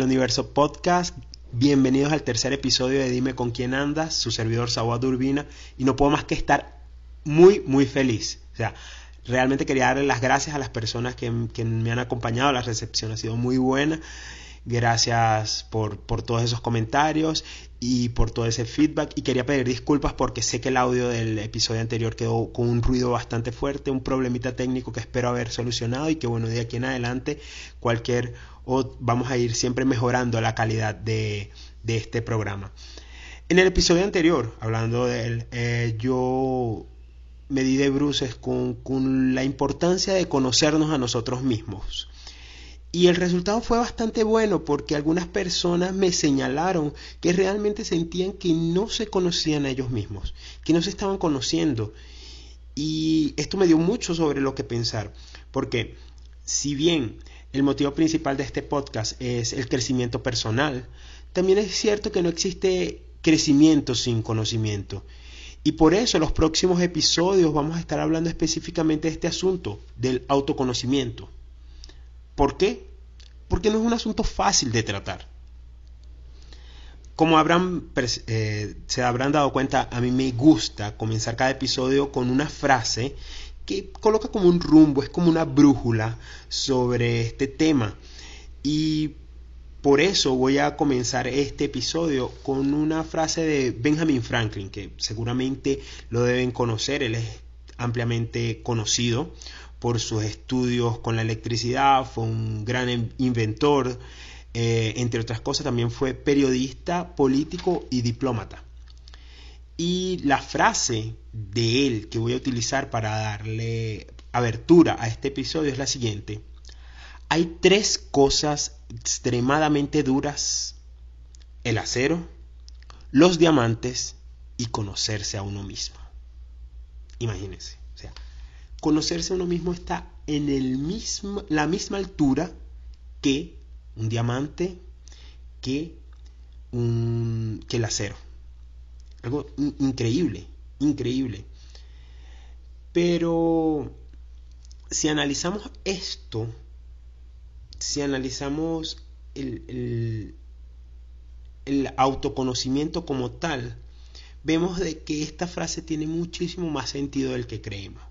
al Universo Podcast. Bienvenidos al tercer episodio de Dime con quién andas, su servidor Sawad Urbina. Y no puedo más que estar muy, muy feliz. O sea, realmente quería darle las gracias a las personas que me han acompañado. La recepción ha sido muy buena. Gracias por, por, todos esos comentarios y por todo ese feedback. Y quería pedir disculpas porque sé que el audio del episodio anterior quedó con un ruido bastante fuerte, un problemita técnico que espero haber solucionado y que bueno, de aquí en adelante cualquier o vamos a ir siempre mejorando la calidad de, de este programa. En el episodio anterior, hablando de él, eh, yo me di de bruces con, con la importancia de conocernos a nosotros mismos. Y el resultado fue bastante bueno porque algunas personas me señalaron que realmente sentían que no se conocían a ellos mismos, que no se estaban conociendo. Y esto me dio mucho sobre lo que pensar, porque si bien el motivo principal de este podcast es el crecimiento personal, también es cierto que no existe crecimiento sin conocimiento. Y por eso en los próximos episodios vamos a estar hablando específicamente de este asunto, del autoconocimiento. ¿Por qué? Porque no es un asunto fácil de tratar. Como habrán, eh, se habrán dado cuenta, a mí me gusta comenzar cada episodio con una frase que coloca como un rumbo, es como una brújula sobre este tema. Y por eso voy a comenzar este episodio con una frase de Benjamin Franklin, que seguramente lo deben conocer, él es ampliamente conocido por sus estudios con la electricidad, fue un gran inventor, eh, entre otras cosas también fue periodista, político y diplomata. Y la frase de él que voy a utilizar para darle abertura a este episodio es la siguiente. Hay tres cosas extremadamente duras. El acero, los diamantes y conocerse a uno mismo. Imagínense. Conocerse a uno mismo está en el mismo, la misma altura que un diamante, que, un, que el acero. Algo increíble, increíble. Pero si analizamos esto, si analizamos el, el, el, autoconocimiento como tal, vemos de que esta frase tiene muchísimo más sentido del que creemos.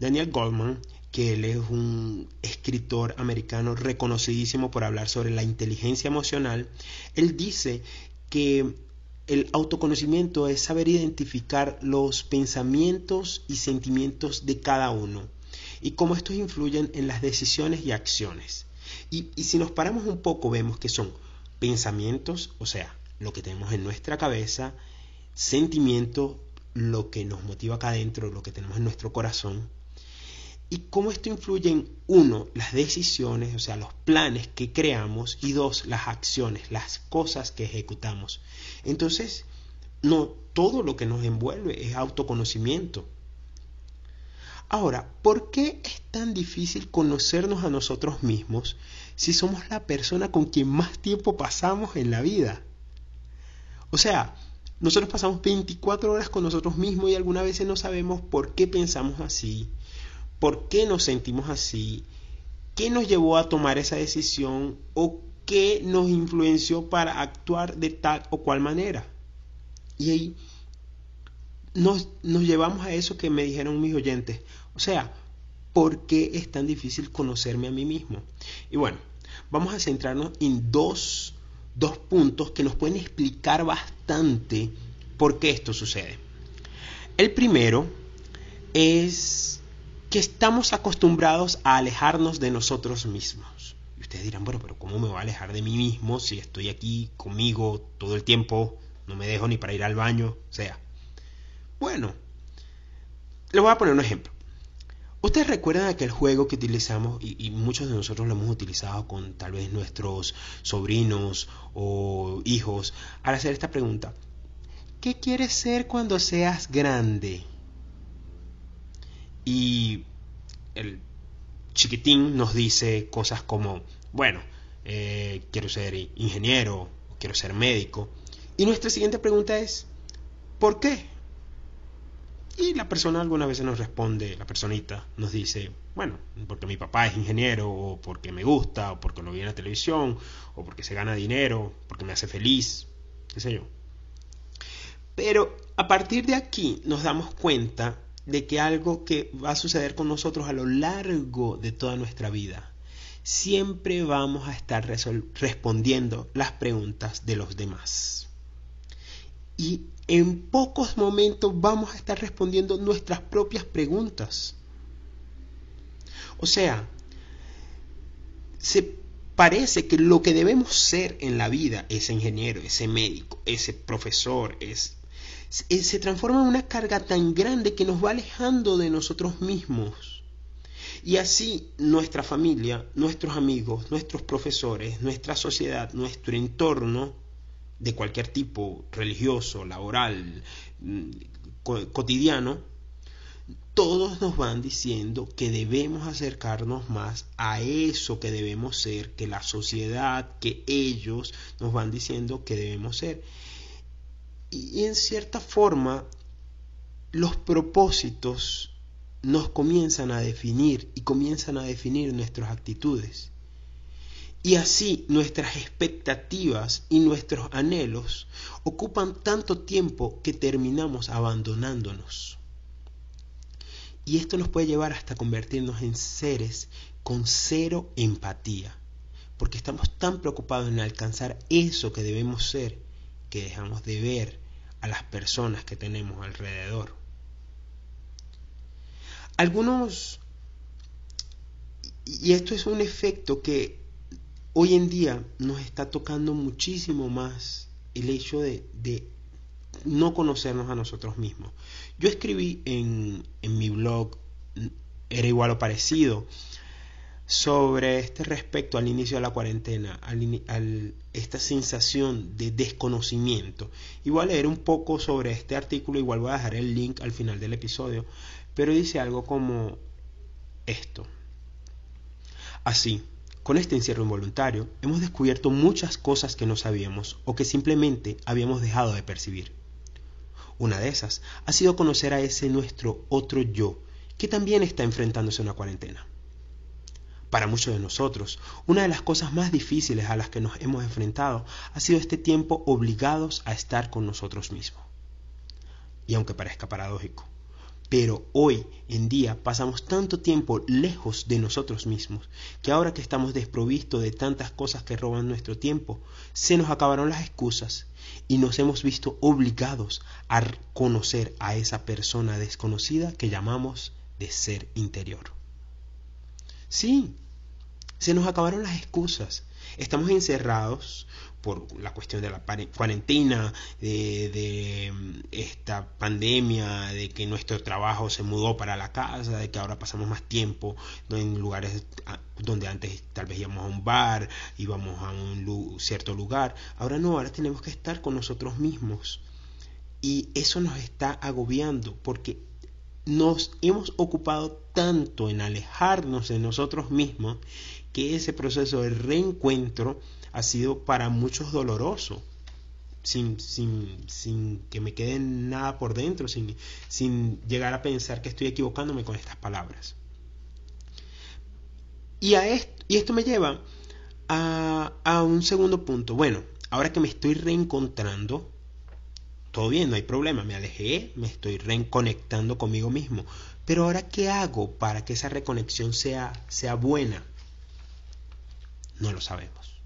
Daniel Goldman, que él es un escritor americano reconocidísimo por hablar sobre la inteligencia emocional, él dice que el autoconocimiento es saber identificar los pensamientos y sentimientos de cada uno y cómo estos influyen en las decisiones y acciones. Y, si nos paramos un poco vemos que son pensamientos, o sea, lo que tenemos en nuestra cabeza, sentimientos, lo que nos motiva acá adentro, lo que tenemos en nuestro corazón, y cómo esto influye en, uno, las decisiones, o sea, los planes que creamos, y dos, las acciones, las cosas que ejecutamos. Entonces, no todo lo que nos envuelve es autoconocimiento. Ahora, ¿por qué es tan difícil conocernos a nosotros mismos si somos la persona con quien más tiempo pasamos en la vida? O sea, nosotros pasamos 24 horas con nosotros mismos y algunas veces no sabemos por qué pensamos así, por qué nos sentimos así, qué nos llevó a tomar esa decisión o qué nos influenció para actuar de tal o cual manera. Y ahí nos, llevamos a eso que me dijeron mis oyentes. O sea, ¿por qué es tan difícil conocerme a mí mismo? Y bueno, vamos a centrarnos en dos, dos puntos que nos pueden explicar bastante por qué esto sucede. El primero es que estamos acostumbrados a alejarnos de nosotros mismos. Y ustedes dirán, bueno, pero ¿cómo me voy a alejar de mí mismo si estoy aquí conmigo todo el tiempo? No me dejo ni para ir al baño, o sea. Bueno, les voy a poner un ejemplo. Ustedes recuerdan aquel juego que utilizamos y, y, muchos de nosotros lo hemos utilizado con tal vez nuestros sobrinos o hijos al hacer esta pregunta. ¿Qué quieres ser cuando seas grande? Y el chiquitín nos dice cosas como, bueno, eh, quiero ser ingeniero, quiero ser médico. Y nuestra siguiente pregunta es, ¿por qué? Y la persona algunas veces nos responde, la personita nos dice, bueno, porque mi papá es ingeniero, o porque me gusta, o porque lo vi en la televisión, o porque se gana dinero, porque me hace feliz, qué sé yo. Pero a partir de aquí nos damos cuenta de que algo que va a suceder con nosotros a lo largo de toda nuestra vida, siempre vamos a estar respondiendo las preguntas de los demás. Y en pocos momentos vamos a estar respondiendo nuestras propias preguntas. O sea, se parece que lo que debemos ser en la vida, ese ingeniero, ese médico, ese profesor, es, se transforma en una carga tan grande que nos va alejando de nosotros mismos. Y así nuestra familia, nuestros amigos, nuestros profesores, nuestra sociedad, nuestro entorno, de cualquier tipo, religioso, laboral, mm, cotidiano, todos nos van diciendo que debemos acercarnos más a eso que debemos ser, que la sociedad, que ellos nos van diciendo que debemos ser. Y en cierta forma, los propósitos nos comienzan a definir y comienzan a definir nuestras actitudes. Y así nuestras expectativas y nuestros anhelos ocupan tanto tiempo que terminamos abandonándonos. Y esto nos puede llevar hasta convertirnos en seres con cero empatía, porque estamos tan preocupados en alcanzar eso que debemos ser que dejamos de ver a las personas que tenemos alrededor. Algunos, y esto es un efecto que hoy en día nos está tocando muchísimo más el hecho de, no conocernos a nosotros mismos. Yo escribí en, mi blog, era igual o parecido, sobre este respecto al inicio de la cuarentena, esta sensación de desconocimiento. Y voy a leer un poco sobre este artículo, igual voy a dejar el link al final del episodio, pero dice algo como esto. Así, con este encierro involuntario, hemos descubierto muchas cosas que no sabíamos o que simplemente habíamos dejado de percibir. Una de esas ha sido conocer a ese nuestro otro yo, que también está enfrentándose a una cuarentena. Para muchos de nosotros, una de las cosas más difíciles a las que nos hemos enfrentado ha sido este tiempo obligados a estar con nosotros mismos. Y aunque parezca paradójico, pero hoy en día pasamos tanto tiempo lejos de nosotros mismos que ahora que estamos desprovistos de tantas cosas que roban nuestro tiempo, se nos acabaron las excusas y nos hemos visto obligados a conocer a esa persona desconocida que llamamos de ser interior. Sí, se nos acabaron las excusas. Estamos encerrados por la cuestión de la cuarentena, de, esta pandemia, de que nuestro trabajo se mudó para la casa, de que ahora pasamos más tiempo en lugares donde antes tal vez íbamos a un bar, íbamos a un cierto lugar. Ahora no, ahora tenemos que estar con nosotros mismos. Y eso nos está agobiando porque nos hemos ocupado tanto en alejarnos de nosotros mismos que ese proceso de reencuentro ha sido para muchos doloroso, sin, sin, sin que me quede nada por dentro, sin, sin llegar a pensar que estoy equivocándome con estas palabras. Y, a esto, y esto me lleva a, a un segundo punto. Bueno, ahora que me estoy reencontrando, todo bien, no hay problema, me alejé, me estoy reconectando conmigo mismo. Pero ahora, ¿qué hago para que esa reconexión sea, sea buena? No lo sabemos.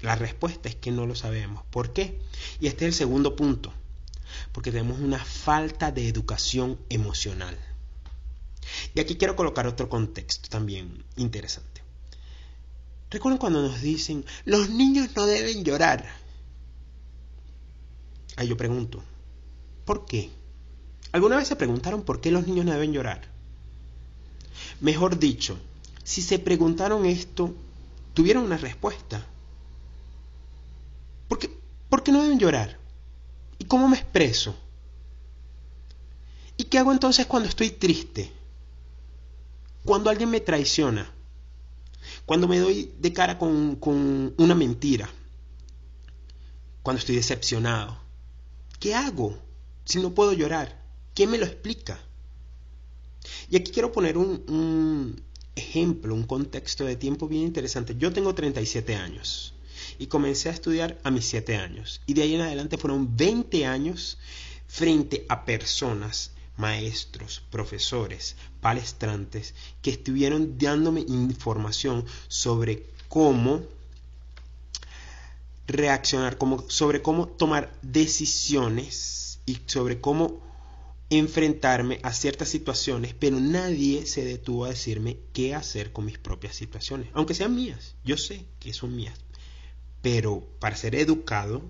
La respuesta es que no lo sabemos. ¿Por qué? Y este es el segundo punto. Porque tenemos una falta de educación emocional. Y aquí quiero colocar otro contexto también interesante. Recuerden cuando nos dicen, los niños no deben llorar. Ahí yo pregunto, ¿por qué? ¿Alguna vez se preguntaron por qué los niños no deben llorar? Mejor dicho, si se preguntaron esto, tuvieron una respuesta. ¿Por qué no deben llorar? ¿Y cómo me expreso? ¿Y qué hago entonces cuando estoy triste? Cuando alguien me traiciona. Cuando me doy de cara con, con una mentira. Cuando estoy decepcionado. ¿Qué hago si no puedo llorar? ¿Qué me lo explica? Y aquí quiero poner un, un ejemplo, un contexto de tiempo bien interesante. Yo tengo 37 años y comencé a estudiar a mis 7 años. Y de ahí en adelante fueron 20 años frente a personas, maestros, profesores, palestrantes, que estuvieron dándome información sobre cómo reaccionar, sobre cómo tomar decisiones y sobre cómo enfrentarme a ciertas situaciones, pero nadie se detuvo a decirme qué hacer con mis propias situaciones, aunque sean mías, yo sé que son mías, pero para ser educado,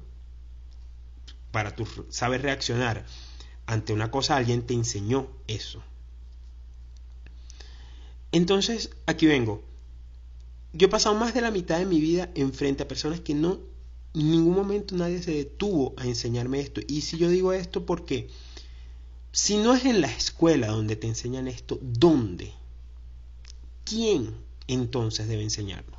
para tu saber reaccionar ante una cosa, alguien te enseñó eso. Entonces, aquí vengo. Yo he pasado más de la mitad de mi vida enfrente a personas que no, en ningún momento nadie se detuvo a enseñarme esto. Y si yo digo esto porque si no es en la escuela donde te enseñan esto, ¿dónde? ¿Quién entonces debe enseñarlo?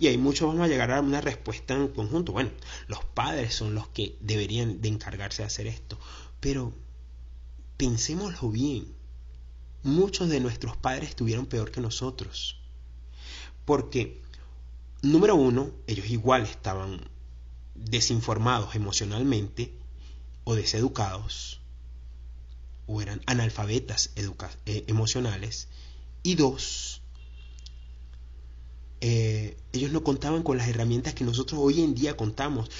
Y ahí muchos vamos a llegar a una respuesta en conjunto. Bueno, los padres son los que deberían de encargarse de hacer esto. Pero pensémoslo bien. Muchos de nuestros padres estuvieron peor que nosotros. Porque, número uno, ellos igual estaban desinformados emocionalmente o deseducados o eran analfabetas eh, emocionales. Y dos, eh, ellos no contaban con las herramientas que nosotros hoy en día contamos,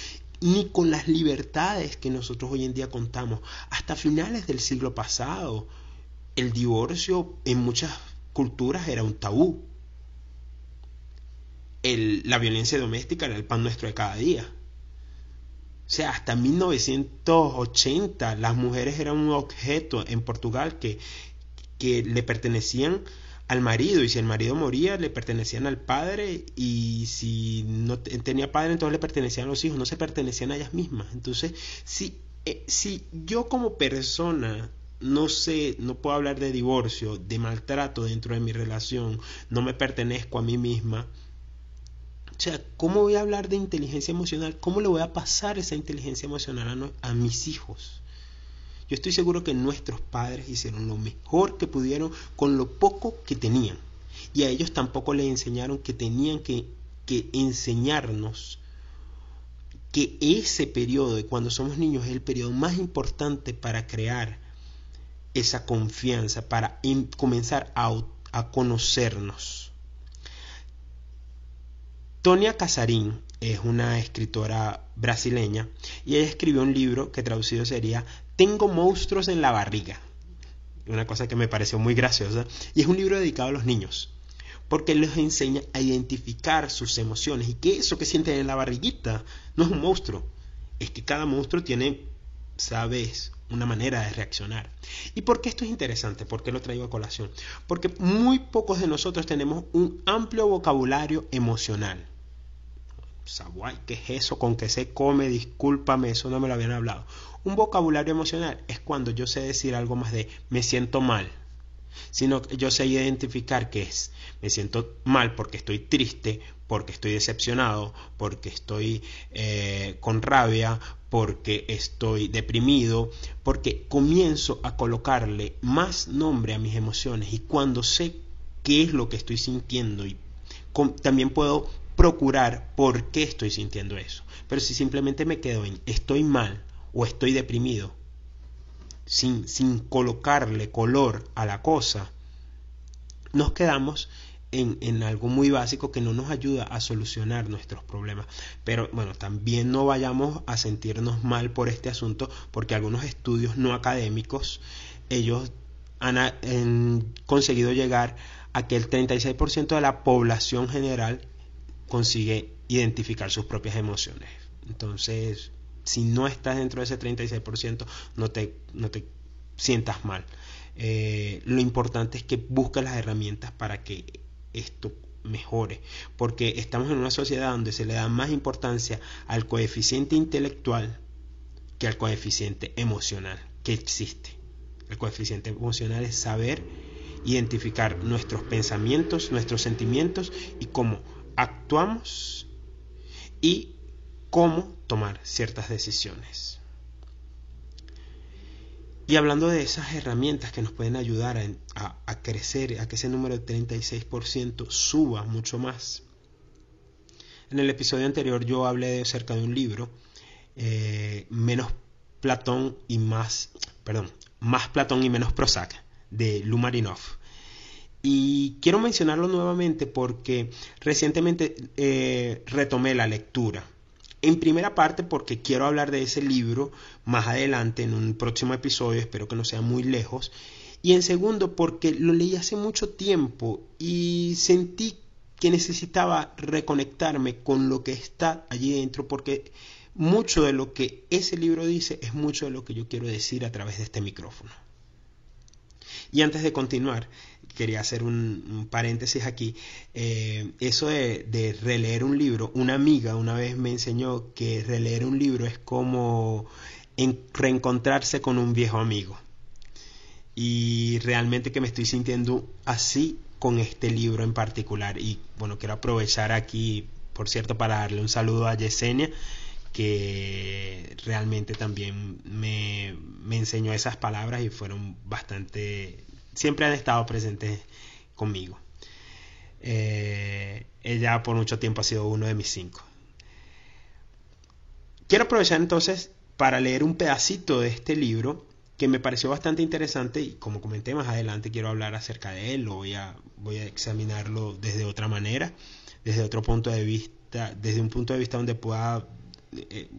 ni con las libertades que nosotros hoy en día contamos. Hasta finales del siglo pasado, el divorcio en muchas culturas era un tabú. la violencia doméstica era el pan nuestro de cada día. O sea, hasta 1980 las mujeres eran un objeto en Portugal que, que le pertenecían al marido y si el marido moría le pertenecían al padre y si no tenía padre entonces le pertenecían a los hijos, no se pertenecían a ellas mismas. Entonces, si, eh, si yo como persona no sé, no puedo hablar de divorcio, de maltrato dentro de mi relación, no me pertenezco a mí misma, o sea, ¿cómo voy a hablar de inteligencia emocional? ¿Cómo le voy a pasar esa inteligencia emocional a, mis hijos? Yo estoy seguro que nuestros padres hicieron lo mejor que pudieron con lo poco que tenían. Y a ellos tampoco les enseñaron que tenían que, que enseñarnos que ese periodo de cuando somos niños es el periodo más importante para crear esa confianza, para comenzar a, a conocernos. Tonia Casarín es una escritora brasileña y ella escribió un libro que traducido sería Tengo monstruos en la barriga. Una cosa que me pareció muy graciosa. Y es un libro dedicado a los niños. Porque les enseña a identificar sus emociones y que eso que sienten en la barriguita no es un monstruo. Es que cada monstruo tiene, sabes, una manera de reaccionar. ¿Y por qué esto es interesante? ¿Por qué lo traigo a colación? Porque muy pocos de nosotros tenemos un amplio vocabulario emocional. ¿Qué es eso? ¿Con que se come? Discúlpame, eso no me lo habían hablado. Un vocabulario emocional es cuando yo sé decir algo más de me siento mal, sino que yo sé identificar qué es me siento mal porque estoy triste, porque estoy decepcionado, porque estoy eh, con rabia, porque estoy deprimido, porque comienzo a colocarle más nombre a mis emociones y cuando sé qué es lo que estoy sintiendo y también puedo procurar por qué estoy sintiendo eso. Pero si simplemente me quedo en estoy mal o estoy deprimido, sin, sin colocarle color a la cosa, nos quedamos en, en, algo muy básico que no nos ayuda a solucionar nuestros problemas. Pero bueno, también no vayamos a sentirnos mal por este asunto, porque algunos estudios no académicos, ellos han, han conseguido llegar a que el 36% de la población general consigue identificar sus propias emociones. Entonces, si no estás dentro de ese 36%, no te, no te sientas mal. Eh, lo importante es que busques las herramientas para que esto mejore, porque estamos en una sociedad donde se le da más importancia al coeficiente intelectual que al coeficiente emocional que existe. El coeficiente emocional es saber identificar nuestros pensamientos, nuestros sentimientos y cómo actuamos y cómo tomar ciertas decisiones. Y hablando de esas herramientas que nos pueden ayudar a, crecer, a que ese número de 36% suba mucho más. En el episodio anterior yo hablé de, acerca de un libro, eh, menos Platón y más, perdón, más Platón y menos Prozac, de Lumarinov. Y quiero mencionarlo nuevamente porque recientemente eh, retomé la lectura. En primera parte porque quiero hablar de ese libro más adelante en un próximo episodio, espero que no sea muy lejos. Y en segundo porque lo leí hace mucho tiempo y sentí que necesitaba reconectarme con lo que está allí dentro porque mucho de lo que ese libro dice es mucho de lo que yo quiero decir a través de este micrófono. Y antes de continuar, quería hacer un, paréntesis aquí. Eh, eso de, releer un libro, una amiga una vez me enseñó que releer un libro es como reencontrarse con un viejo amigo. Y realmente que me estoy sintiendo así con este libro en particular. Y bueno, quiero aprovechar aquí, por cierto, para darle un saludo a Yesenia que realmente también me, me enseñó esas palabras y fueron bastante siempre han estado presentes conmigo. Eh, ella por mucho tiempo ha sido uno de mis cinco. Quiero aprovechar entonces para leer un pedacito de este libro que me pareció bastante interesante y como comenté más adelante quiero hablar acerca de él, lo voy a, voy a examinarlo desde otra manera, desde otro punto de vista, desde un punto de vista donde pueda eh,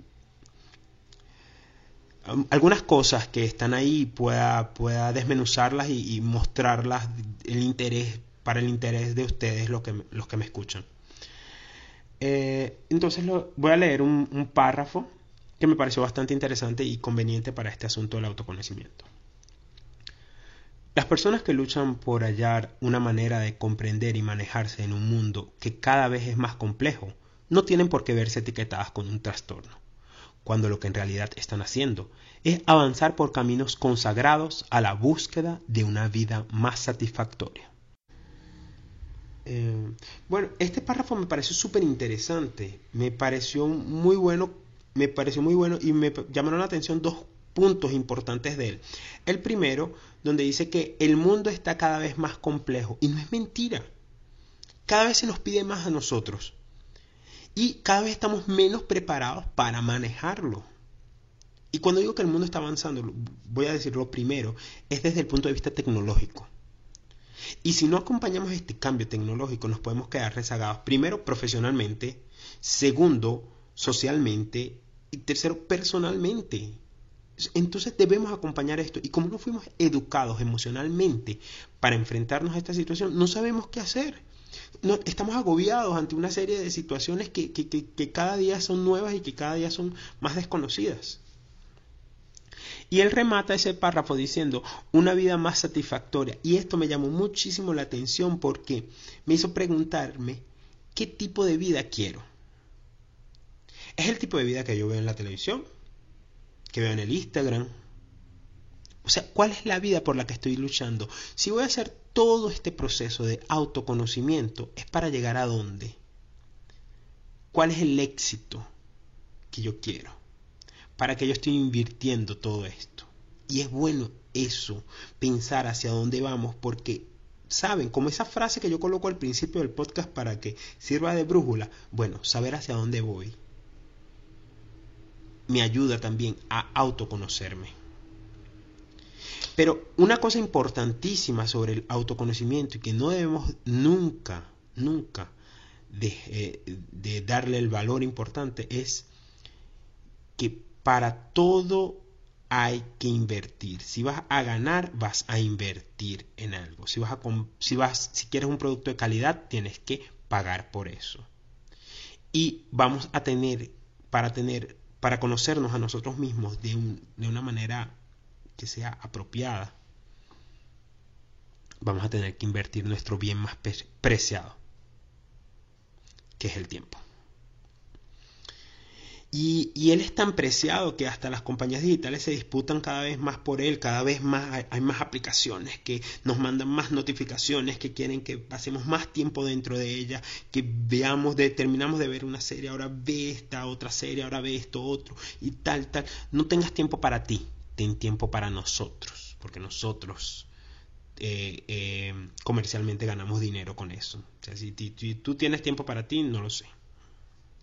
algunas cosas que están ahí pueda, pueda desmenuzarlas y, mostrarlas el interés para el interés de ustedes los que, los que me escuchan. Eh, entonces voy a leer un, un párrafo que me pareció bastante interesante y conveniente para este asunto del autoconocimiento. Las personas que luchan por hallar una manera de comprender y manejarse en un mundo que cada vez es más complejo no tienen por qué verse etiquetadas con un trastorno cuando lo que en realidad están haciendo es avanzar por caminos consagrados a la búsqueda de una vida más satisfactoria. Eh, bueno, este párrafo me pareció súper interesante, me pareció muy bueno, me pareció muy bueno y me llamaron la atención dos puntos importantes de él. El primero, donde dice que el mundo está cada vez más complejo y no es mentira. Cada vez se nos pide más a nosotros y cada vez estamos menos preparados para manejarlo. Y cuando digo que el mundo está avanzando, voy a decirlo primero, es desde el punto de vista tecnológico. Y si no acompañamos este cambio tecnológico, nos podemos quedar rezagados, primero profesionalmente, segundo socialmente y tercero personalmente. Entonces debemos acompañar esto. Y como no fuimos educados emocionalmente para enfrentarnos a esta situación, no sabemos qué hacer estamos agobiados ante una serie de situaciones que, que, cada día son nuevas y que cada día son más desconocidas. Y él remata ese párrafo diciendo una vida más satisfactoria. Y esto me llamó muchísimo la atención porque me hizo preguntarme qué tipo de vida quiero. ¿Es el tipo de vida que yo veo en la televisión? ¿Que veo en el Instagram? O sea, ¿cuál es la vida por la que estoy luchando? Si voy a hacer todo este proceso de autoconocimiento, ¿es para llegar a dónde? ¿Cuál es el éxito que yo quiero? ¿Para que yo estoy invirtiendo todo esto? Y es bueno eso, pensar hacia dónde vamos, porque, ¿saben? Como esa frase que yo coloco al principio del podcast para que sirva de brújula, bueno, saber hacia dónde voy me ayuda también a autoconocerme. Pero una cosa importantísima sobre el autoconocimiento y que no debemos nunca, nunca de, de darle el valor importante es que para todo hay que invertir. Si vas a ganar, vas a invertir en algo. Si vas a si vas si quieres un producto de calidad, tienes que pagar por eso. Y vamos a tener para tener para conocernos a nosotros mismos de, de una manera que sea apropiada, vamos a tener que invertir nuestro bien más preciado, que es el tiempo. Y, él es tan preciado que hasta las compañías digitales se disputan cada vez más por él, cada vez más hay, más aplicaciones que nos mandan más notificaciones, que quieren que pasemos más tiempo dentro de ella, que veamos, terminamos de ver una serie, ahora ve esta otra serie, ahora ve esto otro y tal, tal. No tengas tiempo para ti, tiempo para nosotros, porque nosotros eh, eh, comercialmente ganamos dinero con eso. Sea, si, tú tienes tiempo para ti, no lo sé.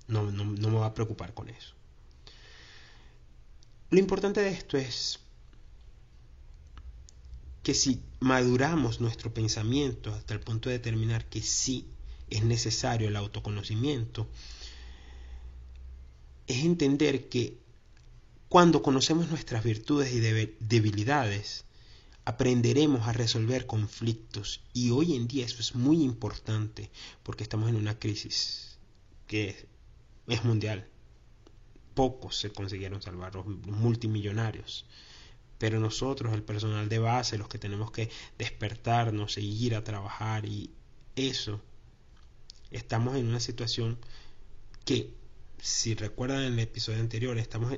No, no, no me va a preocupar con eso. Lo importante de esto es que si maduramos nuestro pensamiento hasta el punto de determinar que sí es necesario el autoconocimiento, es entender que cuando conocemos nuestras virtudes y debilidades, aprenderemos a resolver conflictos. Y hoy en día eso es muy importante porque estamos en una crisis que es mundial. Pocos se consiguieron salvar, los multimillonarios. Pero nosotros, el personal de base, los que tenemos que despertarnos e ir a trabajar y eso, estamos en una situación que, si recuerdan en el episodio anterior, estamos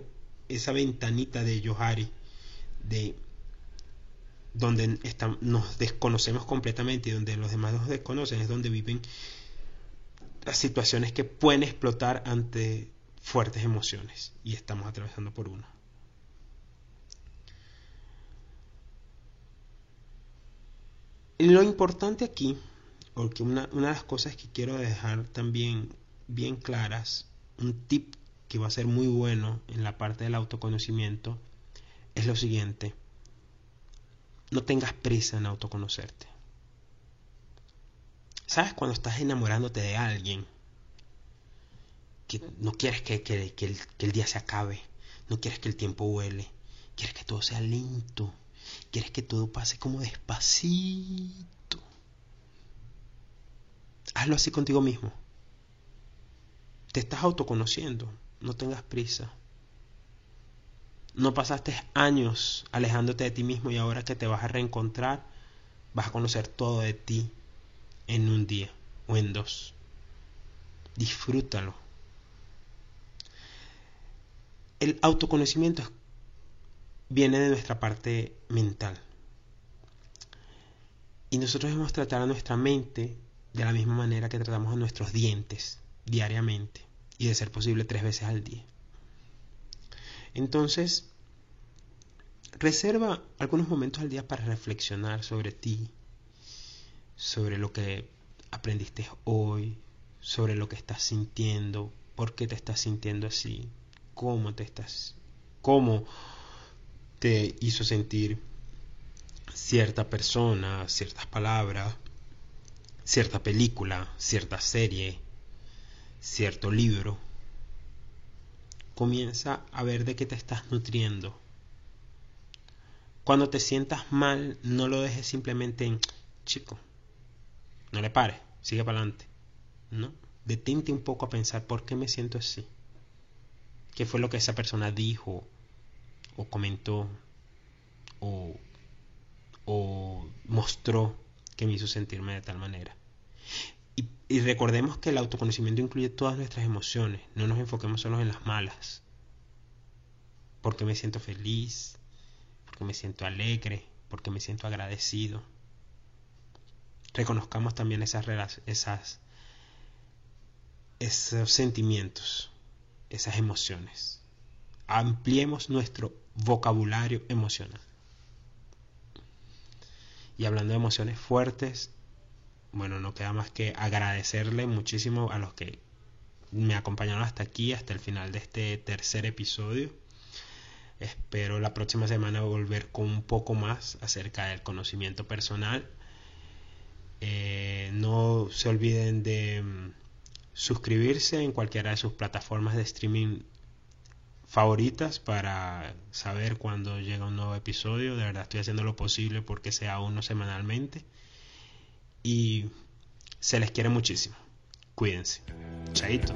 esa ventanita de Yohari, de donde nos desconocemos completamente y donde los demás nos desconocen, es donde viven las situaciones que pueden explotar ante fuertes emociones y estamos atravesando por una. Lo importante aquí, porque una, de las cosas que quiero dejar también bien claras, un tip que va a ser muy bueno en la parte del autoconocimiento, es lo siguiente. No tengas prisa en autoconocerte. ¿Sabes cuando estás enamorándote de alguien? Que no quieres que, que, que el día se acabe, no quieres que el tiempo huele, quieres que todo sea lento, quieres que todo pase como despacito. Hazlo así contigo mismo. Te estás autoconociendo, no tengas prisa. No pasaste años alejándote de ti mismo y ahora que te vas a reencontrar, vas a conocer todo de ti en un día o en dos. Disfrútalo. El autoconocimiento viene de nuestra parte mental. Y nosotros debemos tratar a nuestra mente de la misma manera que tratamos a nuestros dientes diariamente y de ser posible tres veces al día. Entonces, reserva algunos momentos al día para reflexionar sobre ti, sobre lo que aprendiste hoy, sobre lo que estás sintiendo, por qué te estás sintiendo así, cómo te estás, cómo te hizo sentir cierta persona, ciertas palabras, cierta película, cierta serie, cierto libro. Comienza a ver de qué te estás nutriendo. Cuando te sientas mal, no lo dejes simplemente en chico. No le pares, sigue para adelante. No, detente un poco a pensar por qué me siento así. ¿Qué fue lo que esa persona dijo o comentó o, o mostró que me hizo sentirme de tal manera? Y, recordemos que el autoconocimiento incluye todas nuestras emociones, no nos enfoquemos solo en las malas. Porque me siento feliz, porque me siento alegre, porque me siento agradecido. Reconozcamos también esas, esas esos sentimientos, esas emociones. Ampliemos nuestro vocabulario emocional. Y hablando de emociones fuertes, bueno, no queda más que agradecerle muchísimo a los que me acompañaron hasta aquí, hasta el final de este tercer episodio. Espero la próxima semana volver con un poco más acerca del conocimiento personal. Eh, no se olviden de mm, suscribirse en cualquiera de sus plataformas de streaming favoritas para saber cuando llega un nuevo episodio. De verdad estoy haciendo lo posible porque sea uno semanalmente y se les quiere muchísimo. Cuídense. Chaito.